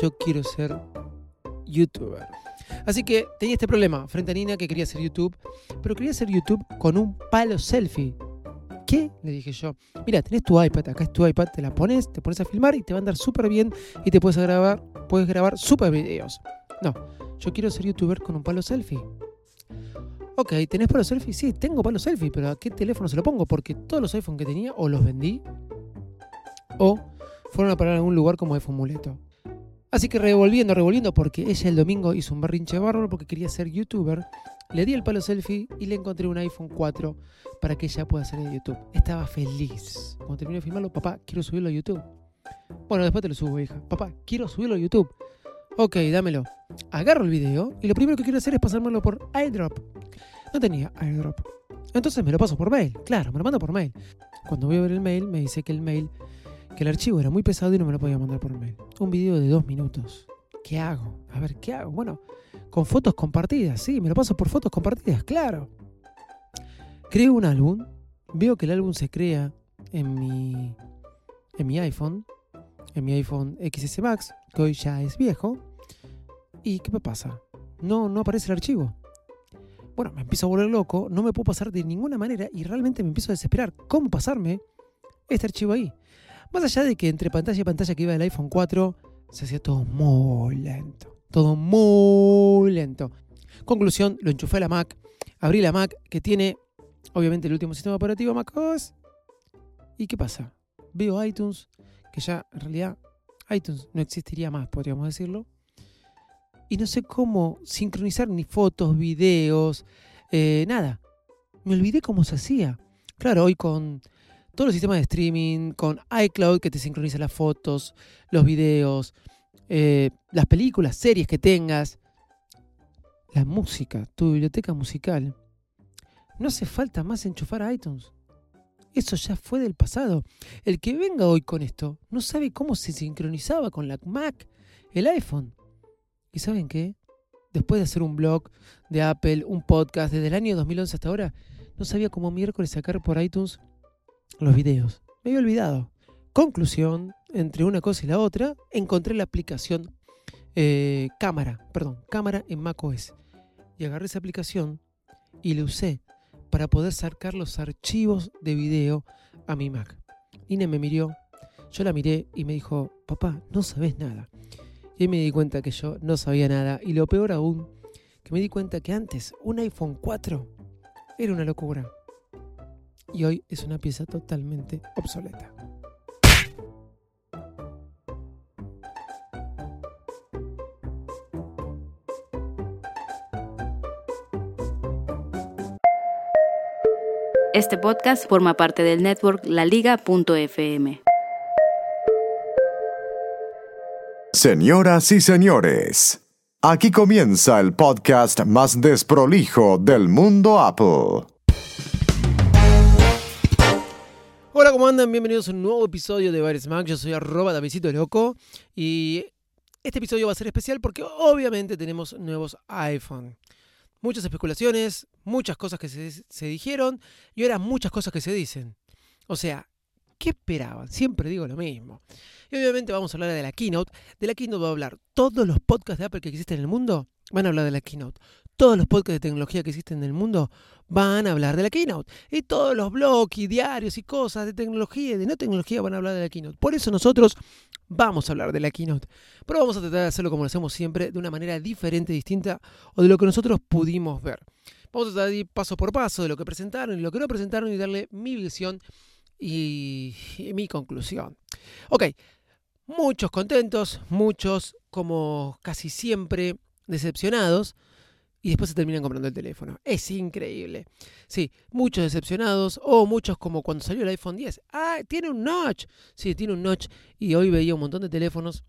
Yo quiero ser youtuber. Así que tenía este problema frente a Nina que quería hacer YouTube, pero quería hacer YouTube con un palo selfie. ¿Qué? Le dije yo. Mira, tenés tu iPad, acá es tu iPad, te la pones, te pones a filmar y te va a andar súper bien y te puedes grabar, puedes grabar súper videos. No, yo quiero ser youtuber con un palo selfie. Ok, ¿tenés palo selfie? Sí, tengo palo selfie, pero ¿a qué teléfono se lo pongo? Porque todos los iPhones que tenía o los vendí o fueron a parar a algún lugar como de Fumuleto. Así que revolviendo, revolviendo, porque ella el domingo hizo un berrinche bárbaro porque quería ser youtuber, le di el palo selfie y le encontré un iPhone 4 para que ella pueda hacer el YouTube. Estaba feliz. Cuando terminé de filmarlo, papá, quiero subirlo a YouTube. Bueno, después te lo subo, hija. Papá, quiero subirlo a YouTube. Ok, dámelo. Agarro el video y lo primero que quiero hacer es pasármelo por airdrop. No tenía airdrop. Entonces me lo paso por mail. Claro, me lo mando por mail. Cuando voy a ver el mail, me dice que el mail, que el archivo era muy pesado y no me lo podía mandar por mail. Un video de dos minutos. ¿Qué hago? A ver, ¿qué hago? Bueno, con fotos compartidas, sí, me lo paso por fotos compartidas, claro. Creo un álbum, veo que el álbum se crea en mi, en mi iPhone, en mi iPhone XS Max, que hoy ya es viejo. ¿Y qué me pasa? No, no aparece el archivo. Bueno, me empiezo a volver loco, no me puedo pasar de ninguna manera y realmente me empiezo a desesperar. ¿Cómo pasarme este archivo ahí? Más allá de que entre pantalla y pantalla que iba del iPhone 4 se hacía todo muy lento. Todo muy lento. Conclusión, lo enchufé a la Mac, abrí la Mac que tiene obviamente el último sistema operativo macOS. ¿Y qué pasa? Veo iTunes, que ya en realidad iTunes no existiría más, podríamos decirlo. Y no sé cómo sincronizar ni fotos, videos, eh, nada. Me olvidé cómo se hacía. Claro, hoy con todos los sistemas de streaming, con iCloud que te sincroniza las fotos, los videos, eh, las películas, series que tengas, la música, tu biblioteca musical. No hace falta más enchufar a iTunes. Eso ya fue del pasado. El que venga hoy con esto no sabe cómo se sincronizaba con la Mac, el iPhone. ¿Y saben qué? Después de hacer un blog de Apple, un podcast desde el año 2011 hasta ahora, no sabía cómo miércoles sacar por iTunes los videos. Me había olvidado. Conclusión, entre una cosa y la otra, encontré la aplicación eh, cámara, perdón, cámara en macOS. Y agarré esa aplicación y la usé para poder sacar los archivos de video a mi Mac. Nina me miró, yo la miré y me dijo, papá, no sabes nada. Y me di cuenta que yo no sabía nada. Y lo peor aún, que me di cuenta que antes un iPhone 4 era una locura. Y hoy es una pieza totalmente obsoleta. Este podcast forma parte del network laliga.fm. Señoras y señores, aquí comienza el podcast más desprolijo del mundo Apple. Hola, ¿cómo andan? Bienvenidos a un nuevo episodio de Bares Mac. Yo soy arroba Davidcito Loco y este episodio va a ser especial porque obviamente tenemos nuevos iPhone. Muchas especulaciones, muchas cosas que se, se dijeron y ahora muchas cosas que se dicen. O sea, ¿qué esperaban? Siempre digo lo mismo. Y obviamente vamos a hablar de la keynote. De la keynote va a hablar todos los podcasts de Apple que existen en el mundo. Van a hablar de la keynote. Todos los podcasts de tecnología que existen en el mundo van a hablar de la keynote. Y todos los blogs y diarios y cosas de tecnología y de no tecnología van a hablar de la keynote. Por eso nosotros vamos a hablar de la keynote. Pero vamos a tratar de hacerlo como lo hacemos siempre, de una manera diferente, distinta o de lo que nosotros pudimos ver. Vamos a tratar de ir paso por paso de lo que presentaron y lo que no presentaron y darle mi visión y, y mi conclusión. Ok, muchos contentos, muchos como casi siempre, decepcionados y después se terminan comprando el teléfono. Es increíble. Sí, muchos decepcionados o muchos como cuando salió el iPhone 10. Ah, tiene un notch. Sí, tiene un notch y hoy veía un montón de teléfonos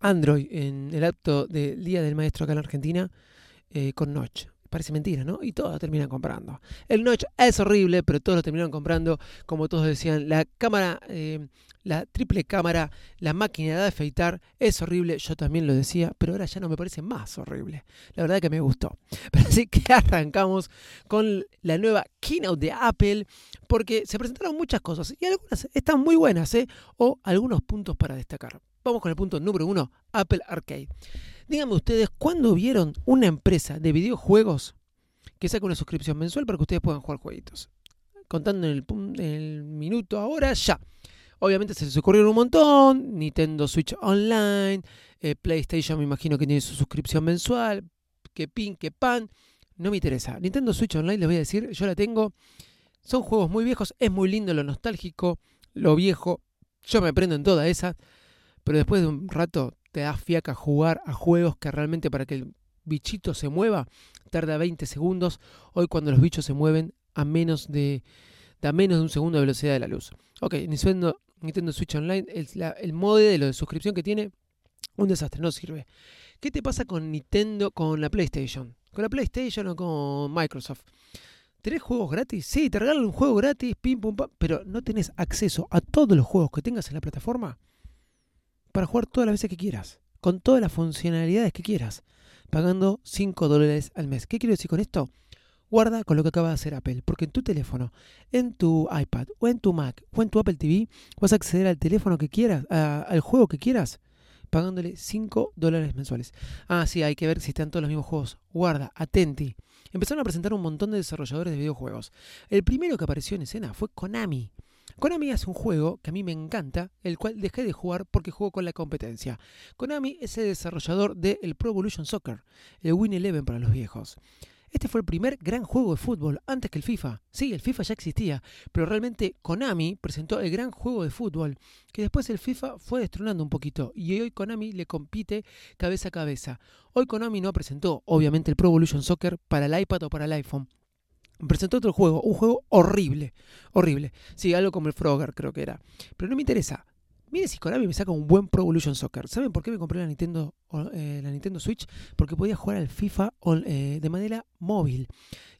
Android en el acto del Día del Maestro acá en Argentina eh, con notch. Parece mentira, ¿no? Y todos terminan comprando. El notch es horrible, pero todos lo terminaron comprando. Como todos decían, la cámara, eh, la triple cámara, la máquina de afeitar es horrible. Yo también lo decía, pero ahora ya no me parece más horrible. La verdad que me gustó. Pero así que arrancamos con la nueva keynote de Apple, porque se presentaron muchas cosas y algunas están muy buenas, ¿eh? O algunos puntos para destacar. Vamos con el punto número uno, Apple Arcade. Díganme ustedes, ¿cuándo vieron una empresa de videojuegos que saca una suscripción mensual para que ustedes puedan jugar jueguitos? Contando en el, minuto ahora, ya. Obviamente se les ocurrieron un montón. Nintendo Switch Online, eh, PlayStation me imagino que tiene su suscripción mensual. Que pin, que pan. No me interesa. Nintendo Switch Online, les voy a decir, yo la tengo. Son juegos muy viejos, es muy lindo lo nostálgico, lo viejo. Yo me prendo en toda esa. Pero después de un rato te da fiaca jugar a juegos que realmente para que el bichito se mueva tarda 20 segundos. Hoy cuando los bichos se mueven a menos de, a menos de un segundo de velocidad de la luz. Ok, Nintendo, Nintendo Switch Online, el, la, el modelo de suscripción que tiene, un desastre, no sirve. ¿Qué te pasa con Nintendo, con la PlayStation? Con la PlayStation o con Microsoft. ¿Tenés juegos gratis? Sí, te regalan un juego gratis, pim, pum, pam, pero no tenés acceso a todos los juegos que tengas en la plataforma para jugar todas las veces que quieras, con todas las funcionalidades que quieras, pagando 5 dólares al mes. ¿Qué quiero decir con esto? Guarda con lo que acaba de hacer Apple, porque en tu teléfono, en tu iPad o en tu Mac o en tu Apple TV vas a acceder al teléfono que quieras, al juego que quieras, pagándole 5 dólares mensuales. Ah, sí, hay que ver si están todos los mismos juegos. Guarda, atenti. Empezaron a presentar un montón de desarrolladores de videojuegos. El primero que apareció en escena fue Konami. Konami es un juego que a mí me encanta, el cual dejé de jugar porque juego con la competencia. Konami es el desarrollador del el Pro Evolution Soccer, el Win Eleven para los viejos. Este fue el primer gran juego de fútbol antes que el FIFA. Sí, el FIFA ya existía, pero realmente Konami presentó el gran juego de fútbol, que después el FIFA fue destronando un poquito y hoy Konami le compite cabeza a cabeza. Hoy Konami no presentó, obviamente, el Pro Evolution Soccer para el iPad o para el iPhone, presentó otro juego, un juego horrible, horrible. Sí, algo como el Frogger creo que era. Pero no me interesa. Mire si Konami me saca un buen Pro Evolution Soccer. ¿Saben por qué me compré la Nintendo, eh, la Nintendo Switch? Porque podía jugar al FIFA eh, de manera móvil.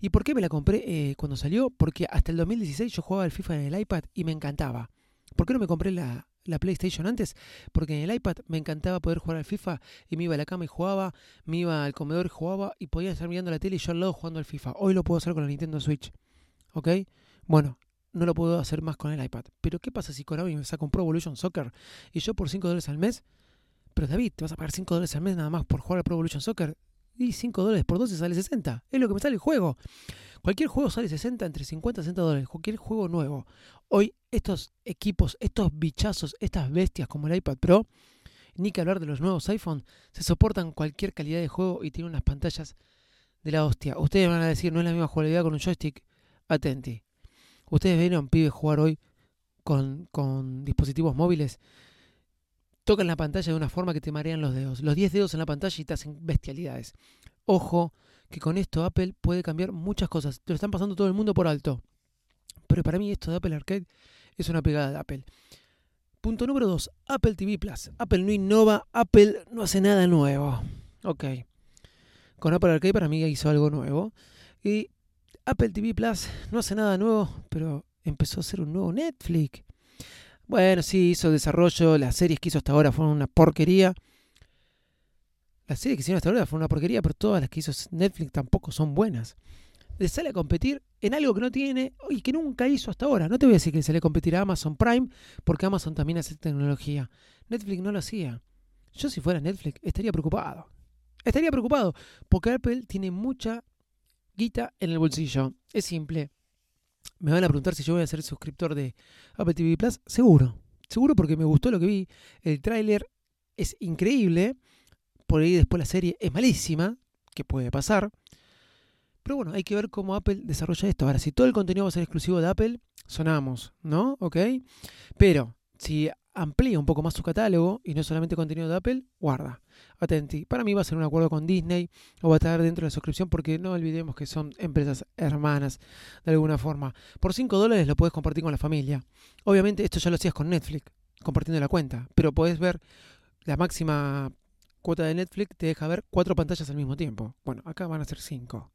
¿Y por qué me la compré eh, cuando salió? Porque hasta el 2016 yo jugaba al FIFA en el iPad y me encantaba. ¿Por qué no me compré la, la PlayStation antes, porque en el iPad me encantaba poder jugar al FIFA y me iba a la cama y jugaba, me iba al comedor y jugaba y podía estar mirando la tele y yo al lado jugando al FIFA. Hoy lo puedo hacer con la Nintendo Switch. ¿Ok? Bueno, no lo puedo hacer más con el iPad. Pero ¿qué pasa si Konami me saca un Pro Evolution Soccer y yo por 5 dólares al mes? Pero David, ¿te vas a pagar 5 dólares al mes nada más por jugar al Pro Evolution Soccer? Y 5 dólares por 12 sale 60. Es lo que me sale el juego. Cualquier juego sale 60, entre 50 y 60 dólares. Cualquier juego nuevo. Hoy estos equipos, estos bichazos, estas bestias como el iPad Pro, ni que hablar de los nuevos iPhone, se soportan cualquier calidad de juego y tienen unas pantallas de la hostia. Ustedes van a decir, no es la misma jugabilidad con un joystick. Atenti. Ustedes un pibe jugar hoy con, con dispositivos móviles tocan la pantalla de una forma que te marean los dedos. Los 10 dedos en la pantalla y te hacen bestialidades. Ojo, que con esto Apple puede cambiar muchas cosas. Te lo están pasando todo el mundo por alto. Pero para mí esto de Apple Arcade es una pegada de Apple. Punto número 2. Apple TV Plus. Apple no innova, Apple no hace nada nuevo. Ok. Con Apple Arcade para mí hizo algo nuevo. Y Apple TV Plus no hace nada nuevo, pero empezó a ser un nuevo Netflix. Bueno, sí, hizo desarrollo, las series que hizo hasta ahora fueron una porquería. Las series que hicieron hasta ahora fueron una porquería, pero todas las que hizo Netflix tampoco son buenas. Le sale a competir en algo que no tiene y que nunca hizo hasta ahora. No te voy a decir que le sale a competir a Amazon Prime, porque Amazon también hace tecnología. Netflix no lo hacía. Yo si fuera Netflix estaría preocupado. Estaría preocupado, porque Apple tiene mucha guita en el bolsillo. Es simple. Me van a preguntar si yo voy a ser suscriptor de Apple TV Plus. Seguro. Seguro porque me gustó lo que vi. El tráiler es increíble por ahí después la serie es malísima, que puede pasar. Pero bueno, hay que ver cómo Apple desarrolla esto. Ahora, si todo el contenido va a ser exclusivo de Apple, sonamos, ¿no? ¿Ok? Pero si amplía un poco más su catálogo y no solamente contenido de Apple, guarda, atenti. Para mí va a ser un acuerdo con Disney o va a estar dentro de la suscripción porque no olvidemos que son empresas hermanas de alguna forma. Por 5 dólares lo puedes compartir con la familia. Obviamente esto ya lo hacías con Netflix, compartiendo la cuenta, pero podés ver la máxima cuota de Netflix, te deja ver cuatro pantallas al mismo tiempo. Bueno, acá van a ser cinco.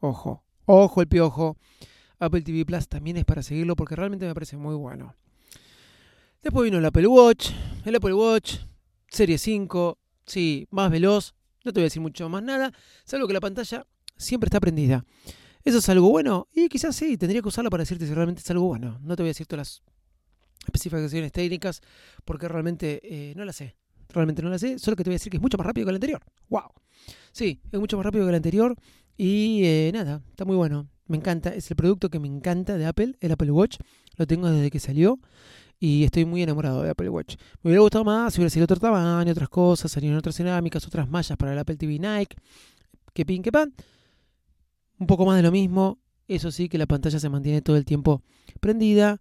Ojo, ojo el piojo. Apple TV Plus también es para seguirlo porque realmente me parece muy bueno. Después vino el Apple Watch. El Apple Watch, Serie 5. Sí, más veloz. No te voy a decir mucho más nada. Salvo que la pantalla siempre está prendida. ¿Eso es algo bueno? Y quizás sí, tendría que usarla para decirte si realmente es algo bueno. No te voy a decir todas las especificaciones técnicas porque realmente eh, no las sé. Realmente no las sé. Solo que te voy a decir que es mucho más rápido que el anterior. ¡Wow! Sí, es mucho más rápido que el anterior. Y eh, nada, está muy bueno. Me encanta. Es el producto que me encanta de Apple, el Apple Watch. Lo tengo desde que salió y estoy muy enamorado de Apple Watch. Me hubiera gustado más si hubiera sido otro tamaño, otras cosas, salieron otras cerámicas, otras mallas para el Apple TV Nike, que pin, que pan. Un poco más de lo mismo, eso sí que la pantalla se mantiene todo el tiempo prendida.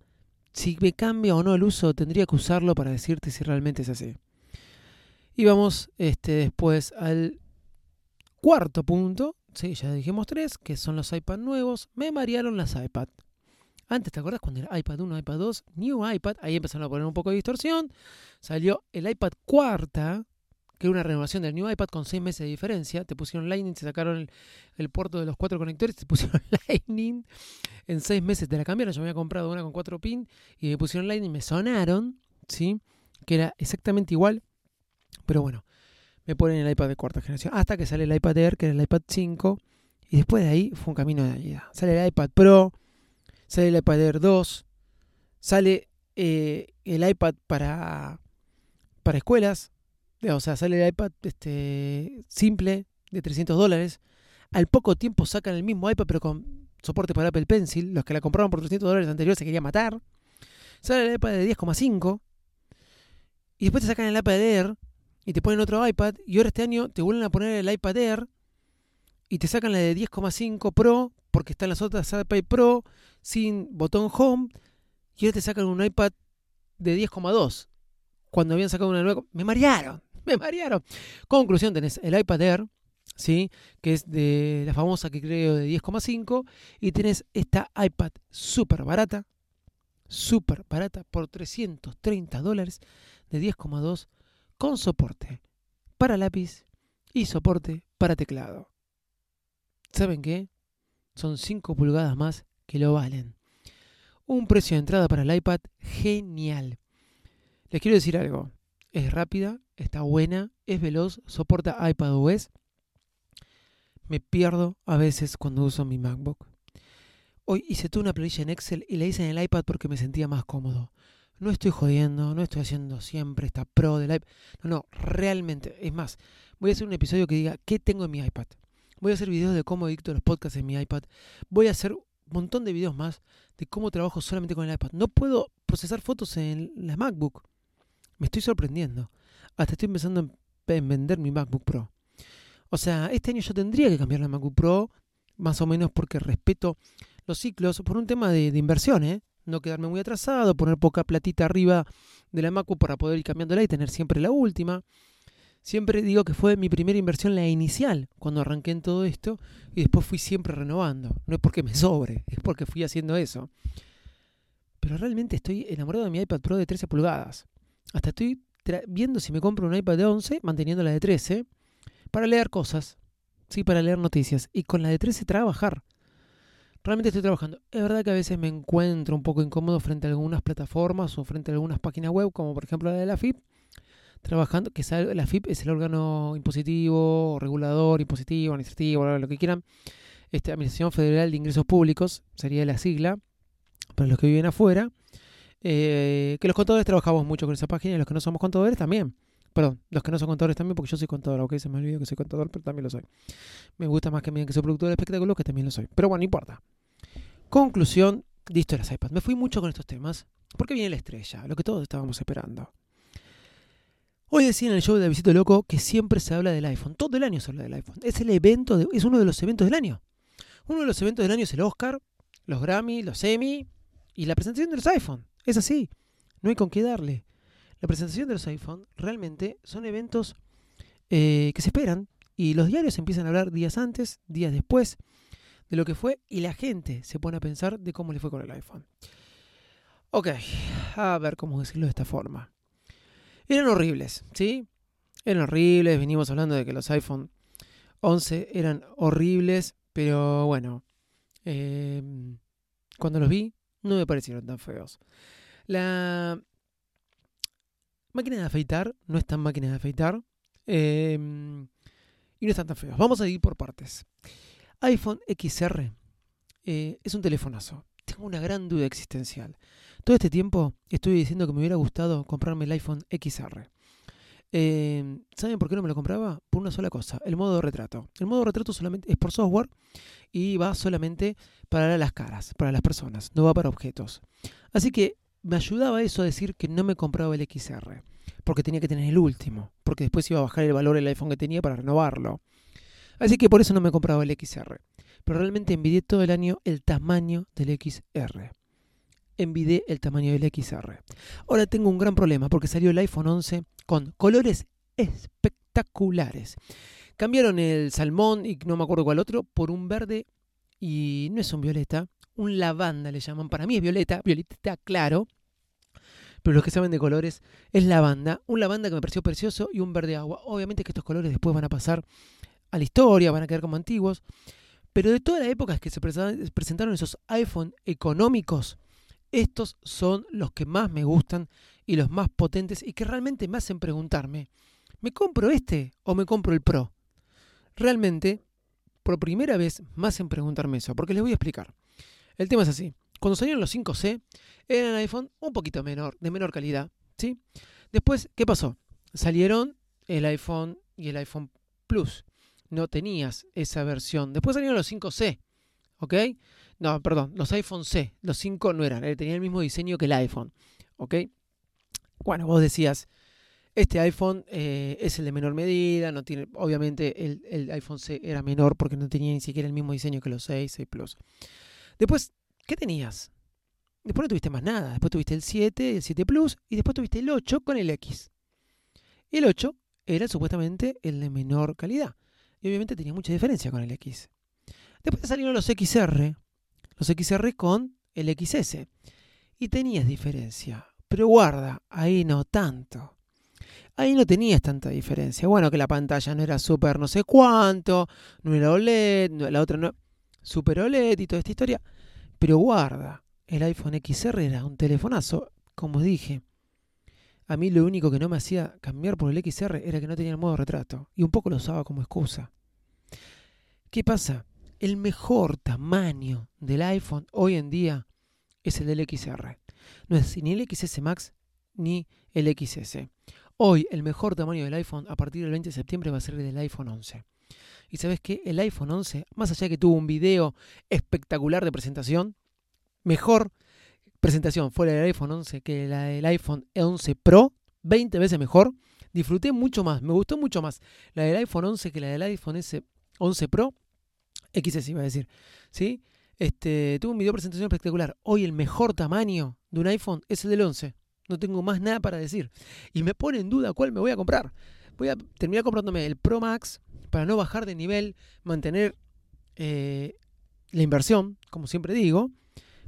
Si me cambia o no el uso, tendría que usarlo para decirte si realmente es así. Y vamos este, después al cuarto punto, sí, ya dijimos tres, que son los iPad nuevos. Me marearon las iPad. Antes, ¿te acuerdas cuando era iPad 1, iPad 2, New iPad? Ahí empezaron a poner un poco de distorsión. Salió el iPad cuarta, que era una renovación del New iPad con seis meses de diferencia. Te pusieron Lightning, se sacaron el, puerto de los cuatro conectores, te pusieron Lightning. En seis meses te la cambiaron. Yo me había comprado una con cuatro pins y me pusieron Lightning, me sonaron, ¿sí? Que era exactamente igual. Pero bueno, me ponen el iPad de cuarta generación. Hasta que sale el iPad Air, que era el iPad 5. Y después de ahí fue un camino de vida. Sale el iPad Pro sale el iPad Air 2, sale eh, el iPad para, para escuelas, o sea, sale el iPad este, simple de 300 dólares. Al poco tiempo sacan el mismo iPad pero con soporte para Apple Pencil. Los que la compraron por 300 dólares anteriores se querían matar. Sale el iPad de 10,5. Y después te sacan el iPad Air y te ponen otro iPad. Y ahora este año te vuelven a poner el iPad Air y te sacan la de 10,5 Pro porque están las otras iPad Pro sin botón home y ahora te sacan un iPad de 10,2 cuando habían sacado una nueva. Me marearon, me marearon. Conclusión, tenés el iPad Air, ¿sí? que es de la famosa que creo de 10,5 y tenés esta iPad súper barata, súper barata por 330 dólares de 10,2 con soporte para lápiz y soporte para teclado. ¿Saben qué? Son 5 pulgadas más que lo valen. Un precio de entrada para el iPad genial. Les quiero decir algo. Es rápida, está buena, es veloz, soporta iPadOS. Me pierdo a veces cuando uso mi MacBook. Hoy hice toda una planilla en Excel y la hice en el iPad porque me sentía más cómodo. No estoy jodiendo, no estoy haciendo siempre esta pro del iPad. No, no, realmente. Es más, voy a hacer un episodio que diga qué tengo en mi iPad. Voy a hacer videos de cómo edito los podcasts en mi iPad. Voy a hacer un montón de videos más de cómo trabajo solamente con el iPad. No puedo procesar fotos en la MacBook. Me estoy sorprendiendo. Hasta estoy empezando en vender mi MacBook Pro. O sea, este año yo tendría que cambiar la MacBook Pro, más o menos porque respeto los ciclos por un tema de, inversión, ¿eh? No quedarme muy atrasado, poner poca platita arriba de la MacBook para poder ir cambiándola y tener siempre la última. Siempre digo que fue mi primera inversión la inicial cuando arranqué en todo esto y después fui siempre renovando. No es porque me sobre, es porque fui haciendo eso. Pero realmente estoy enamorado de mi iPad Pro de 13 pulgadas. Hasta estoy viendo si me compro un iPad de 11 manteniendo la de 13 para leer cosas, sí, para leer noticias y con la de 13 trabajar. Realmente estoy trabajando. Es verdad que a veces me encuentro un poco incómodo frente a algunas plataformas o frente a algunas páginas web, como por ejemplo la de la FIP, trabajando, que la FIP es el órgano impositivo, regulador, impositivo, administrativo, lo que quieran, este, Administración Federal de Ingresos Públicos, sería la sigla, para los que viven afuera, eh, que los contadores trabajamos mucho con esa página y los que no somos contadores también. Perdón, los que no son contadores también, porque yo soy contador, ok, se me olvidó que soy contador, pero también lo soy. Me gusta más que me digan que soy productor de espectáculos, que también lo soy. Pero bueno, no importa. Conclusión, listo las iPads. Me fui mucho con estos temas, porque viene la estrella, lo que todos estábamos esperando. Hoy decía en el show de Visito Loco que siempre se habla del iPhone. Todo el año se habla del iPhone. Es el evento, es uno de los eventos del año. Uno de los eventos del año es el Oscar, los Grammy, los Emmy y la presentación de los iPhone. Es así. No hay con qué darle. la presentación de los iPhone realmente son eventos eh, que se esperan y los diarios empiezan a hablar días antes, días después de lo que fue y la gente se pone a pensar de cómo le fue con el iPhone. Ok, a ver cómo decirlo de esta forma. Eran horribles, ¿sí? Eran horribles, venimos hablando de que los iPhone 11 eran horribles, pero bueno, em, cuando los vi no me parecieron tan feos. La máquina de afeitar no es tan máquina de afeitar em, y no están tan feos. Vamos a ir por partes. iPhone XR eh, es un telefonazo. Tengo una gran duda existencial. Todo este tiempo estoy diciendo que me hubiera gustado comprarme el iPhone XR. Eh, ¿Saben por qué no me lo compraba? Por una sola cosa, el modo de retrato. El modo de retrato solamente es por software y va solamente para las caras, para las personas, no va para objetos. Así que me ayudaba eso a decir que no me compraba el XR, porque tenía que tener el último, porque después iba a bajar el valor del iPhone que tenía para renovarlo. Así que por eso no me compraba el XR. Pero realmente envidié todo el año el tamaño del XR envidié el tamaño del XR. Ahora tengo un gran problema porque salió el iPhone 11 con colores espectaculares. Cambiaron el salmón y no me acuerdo cuál otro por un verde y no es un violeta, un lavanda le llaman. Para mí es violeta, violeta claro. Pero los que saben de colores es lavanda, un lavanda que me pareció precioso y un verde agua. Obviamente que estos colores después van a pasar a la historia, van a quedar como antiguos. Pero de toda la época que se presentaron esos iPhone económicos, estos son los que más me gustan y los más potentes y que realmente me hacen preguntarme, ¿me compro este o me compro el Pro? Realmente, por primera vez me hacen preguntarme eso, porque les voy a explicar. El tema es así. Cuando salieron los 5C, eran iPhone un poquito menor, de menor calidad, ¿sí? Después, ¿qué pasó? Salieron el iPhone y el iPhone Plus. No tenías esa versión. Después salieron los 5C, ¿ok? No, perdón, los iPhone C, los 5 no eran, eh, tenían el mismo diseño que el iPhone. ¿Ok? Bueno, vos decías, este iPhone eh, es el de menor medida, no tiene, obviamente el, el, iPhone C era menor porque no tenía ni siquiera el mismo diseño que los 6, 6 Plus. Después, ¿qué tenías? Después no tuviste más nada, después tuviste el 7, el 7 Plus y después tuviste el 8 con el X. El 8 era supuestamente el de menor calidad obviamente tenía mucha diferencia con el X. Después salieron los XR, los XR con el XS. Y tenías diferencia. Pero guarda, ahí no tanto. Ahí no tenías tanta diferencia. Bueno, que la pantalla no era super no sé cuánto, no era OLED, la otra no. Super OLED y toda esta historia. Pero guarda, el iPhone XR era un telefonazo. Como dije, a mí lo único que no me hacía cambiar por el XR era que no tenía el modo retrato. Y un poco lo usaba como excusa. ¿Qué pasa? el mejor tamaño del iPhone hoy en día es el del XR. No es ni el XS Max ni el XS. Hoy el mejor tamaño del iPhone a partir del 20 de septiembre va a ser el del iPhone 11. Y sabes que el iPhone 11, más allá de que tuvo un video espectacular de presentación, mejor presentación fue la del iPhone 11 que la del iPhone 11 Pro, 20 veces mejor. Disfruté mucho más, me gustó mucho más la del iPhone 11 que la del iPhone 11 Pro XS iba a decir, ¿sí? Este, tuvo un video presentación espectacular. Hoy el mejor tamaño de un iPhone es el del 11. No tengo más nada para decir. Y me pone en duda cuál me voy a comprar. Voy a terminar comprándome el Pro Max para no bajar de nivel, mantener eh, la inversión, como siempre digo,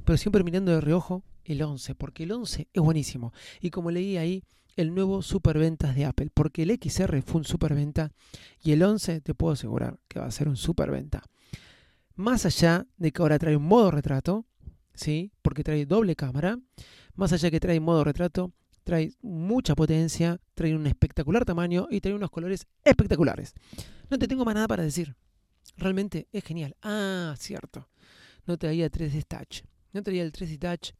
pero siempre mirando de reojo el 11, porque el 11 es buenísimo. Y como leí ahí, el nuevo superventas de Apple, porque el XR fue un superventa y el 11 te puedo asegurar que va a ser un superventa. Más allá de que ahora trae un modo retrato, ¿sí? porque trae doble cámara, más allá de que trae modo retrato, trae mucha potencia, trae un espectacular tamaño y trae unos colores espectaculares. No te tengo más nada para decir. Realmente es genial. Ah, cierto. No traía 3D Touch. No traía el 3D Touch,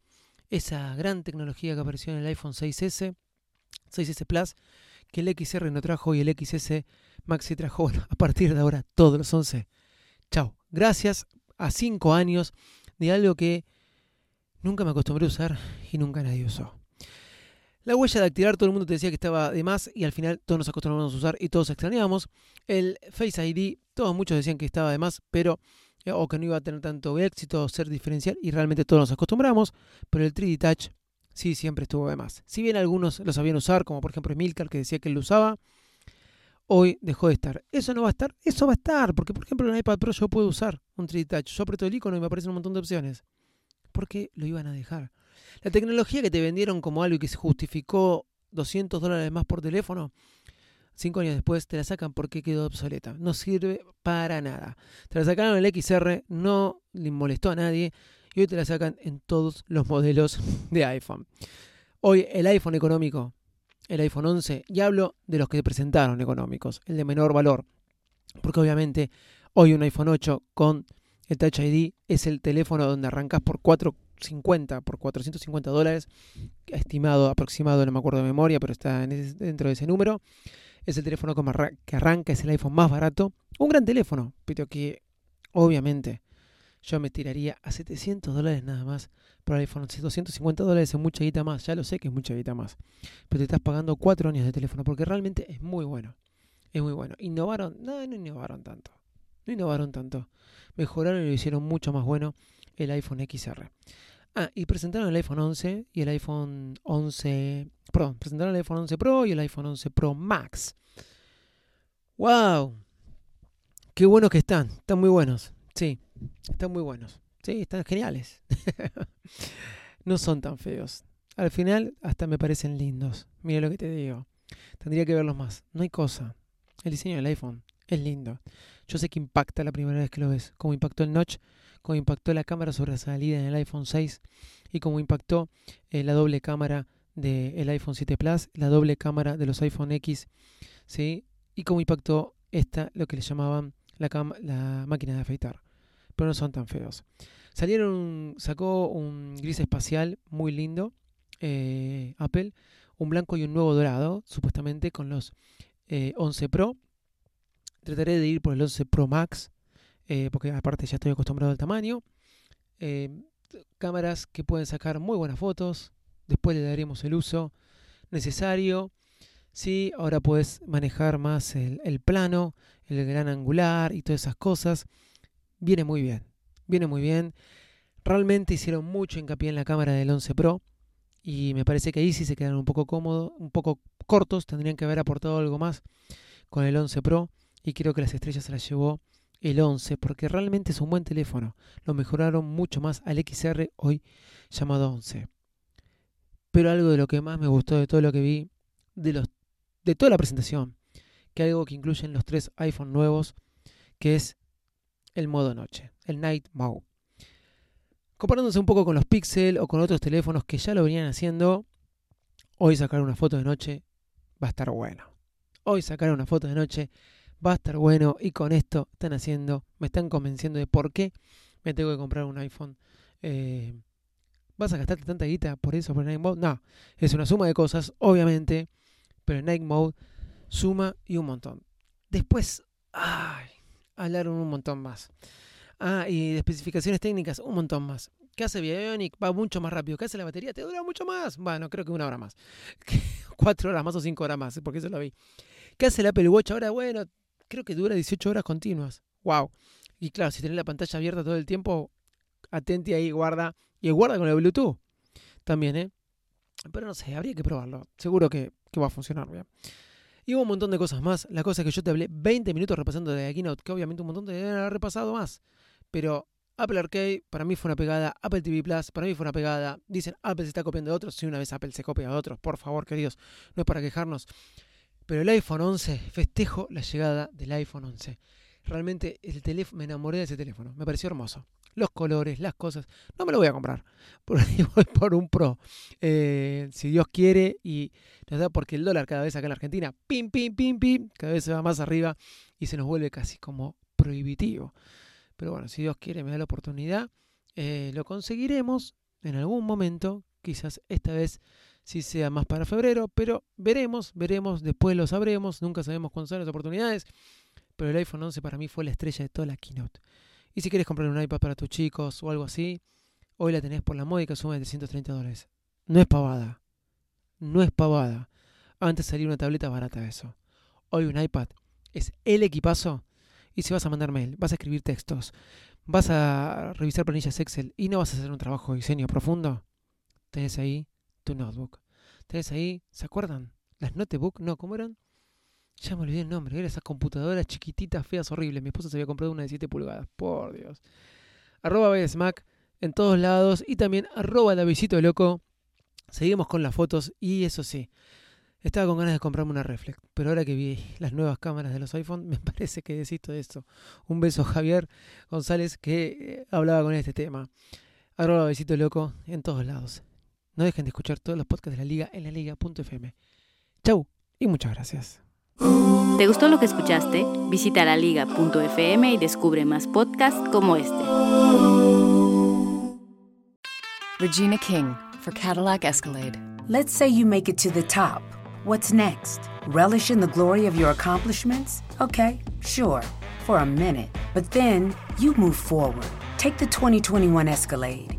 esa gran tecnología que apareció en el iPhone 6S, 6S Plus, que el XR no trajo y el XS Maxi trajo. a partir de ahora todos los 11. Chao gracias a cinco años de algo que nunca me acostumbré a usar y nunca nadie usó. La huella de activar, todo el mundo te decía que estaba de más y al final todos nos acostumbramos a usar y todos extrañábamos. El Face ID, todos muchos decían que estaba de más, pero eh, o que no iba a tener tanto éxito, ser diferencial y realmente todos nos acostumbramos. Pero el 3D Touch sí, siempre estuvo de más. Si bien algunos lo sabían usar, como por ejemplo Emilcar, que decía que él lo usaba, hoy dejó de estar. Eso no va a estar, eso va a estar, porque por ejemplo en el iPad Pro yo puedo usar un 3D Touch. Yo aprieto el icono y me aparecen un montón de opciones. Porque lo iban a dejar. La tecnología que te vendieron como algo y que se justificó 200 dólares más por teléfono, cinco años después te la sacan porque quedó obsoleta. No sirve para nada. Te la sacaron el XR, no le molestó a nadie y hoy te la sacan en todos los modelos de iPhone. Hoy el iPhone económico, el iPhone 11, y hablo de los que se presentaron económicos, el de menor valor, porque obviamente hoy un iPhone 8 con el Touch ID es el teléfono donde arrancas por 450, por 450 dólares, estimado, aproximado, no me acuerdo de memoria, pero está dentro de ese número. Es el teléfono que arranca, es el iPhone más barato. Un gran teléfono, pero que obviamente yo me tiraría a 700 dólares nada más por el iPhone 250 dólares es mucha guita más, ya lo sé que es mucha guita más. Pero te estás pagando 4 años de teléfono porque realmente es muy bueno. Es muy bueno. Innovaron, no, no innovaron tanto. No innovaron tanto. Mejoraron y lo hicieron mucho más bueno el iPhone XR. Ah, y presentaron el iPhone 11 y el iPhone 11 Pro. Presentaron el iPhone 11 Pro y el iPhone 11 Pro Max. ¡Wow! Qué buenos que están. Están muy buenos. Sí, están muy buenos. Sí, están geniales. no son tan feos. Al final hasta me parecen lindos. Mira lo que te digo. Tendría que verlos más. No hay cosa. El diseño del iPhone es lindo. Yo sé que impacta la primera vez que lo ves. Como impactó el notch, como impactó la cámara sobre salida en el iPhone 6 y como impactó eh, la doble cámara del iPhone 7 Plus, la doble cámara de los iPhone X, ¿sí? Y como impactó esta, lo que le llamaban la, la máquina de afeitar pero no son tan feos. Salieron, sacó un gris espacial muy lindo, eh, Apple, un blanco y un nuevo dorado, supuestamente con los 11 eh, Pro. Trataré de ir por el 11 Pro Max, eh, porque aparte ya estoy acostumbrado al tamaño. cámaras que pueden sacar muy buenas fotos, después le daremos el uso necesario. Sí, ahora puedes manejar más el plano, el gran angular y todas esas cosas viene muy bien. Viene muy bien. Realmente hicieron mucho hincapié en la cámara del 11 Pro y me parece que ahí sí se quedaron un poco cómodos, un poco cortos, tendrían que haber aportado algo más con el 11 Pro y creo que las estrellas se las llevó el 11 porque realmente es un buen teléfono. Lo mejoraron mucho más al XR hoy llamado 11. Pero algo de lo que más me gustó de todo lo que vi de los de toda la presentación, que algo que incluyen los tres iPhone nuevos, que es el modo noche, el Night Mode. Comparándose un poco con los Pixel o con otros teléfonos que ya lo venían haciendo, hoy sacar una foto de noche va a estar bueno. Hoy sacar una foto de noche va a estar bueno y con esto están haciendo, me están convenciendo de por qué me tengo que comprar un iPhone. Eh, ¿Vas a gastarte tanta guita por eso, por el Night Mode? No, es una suma de cosas, obviamente, pero el Night Mode suma y un montón. Después, ay, hablaron un montón más. Ah, y de especificaciones técnicas, un montón más. ¿Qué hace Bionic? Va mucho más rápido. ¿Qué hace la batería? Te dura mucho más. Bueno, creo que una hora más. Cuatro horas más o cinco horas más, porque eso lo vi. ¿Qué hace el Apple Watch ahora? Bueno, creo que dura 18 horas continuas. Wow. Y claro, si tenés la pantalla abierta todo el tiempo, atente ahí, guarda. Y guarda con el Bluetooth también, ¿eh? Pero no sé, habría que probarlo. Seguro que, que va a funcionar bien. Y hubo un montón de cosas más. La cosa es que yo te hablé 20 minutos repasando de Keynote, que obviamente un montón de haber repasado más. Pero Apple Arcade para mí fue una pegada, Apple TV Plus para mí fue una pegada. Dicen, Apple se está copiando de otros. Si una vez Apple se copia de otros, por favor, queridos, no es para quejarnos. Pero el iPhone 11, festejo la llegada del iPhone 11. Realmente el teléfono, me enamoré de ese teléfono, me pareció hermoso los colores, las cosas. No me lo voy a comprar. Voy por un Pro. Eh, si Dios quiere y nos da porque el dólar cada vez acá en la Argentina, pim, pim, pim, pim, cada vez se va más arriba y se nos vuelve casi como prohibitivo. Pero bueno, si Dios quiere, me da la oportunidad, eh, lo conseguiremos en algún momento. Quizás esta vez sí sea más para febrero, pero veremos, veremos, después lo sabremos. Nunca sabemos cuándo son las oportunidades. Pero el iPhone 11 para mí fue la estrella de toda la keynote. Y si quieres comprar un iPad para tus chicos o algo así, hoy la tenés por la módica suma de 330 dólares. No es pavada. No es pavada. Antes salía una tableta barata eso. Hoy un iPad es el equipazo. Y si vas a mandar mail, vas a escribir textos, vas a revisar planillas Excel y no vas a hacer un trabajo de diseño profundo, tenés ahí tu notebook. Tenés ahí, ¿se acuerdan? Las notebook, no, ¿cómo eran? Ya me olvidé el nombre, eran esas computadoras chiquititas, feas, horribles. Mi esposa se había comprado una de 7 pulgadas, por Dios. Arroba Smack en todos lados y también arroba la visito loco. Seguimos con las fotos y eso sí, estaba con ganas de comprarme una reflex, pero ahora que vi las nuevas cámaras de los iPhone, me parece que desisto de esto. Un beso Javier González que eh, hablaba con este tema. Arroba besito loco en todos lados. No dejen de escuchar todos los podcasts de la liga en la liga.fm. Chau y muchas gracias. ¿Te gustó lo que escuchaste? Visita laliga.fm y descubre más podcasts como este. Regina King for Cadillac Escalade. Let's say you make it to the top. What's next? Relish in the glory of your accomplishments? Okay, sure, for a minute. But then you move forward. Take the 2021 Escalade.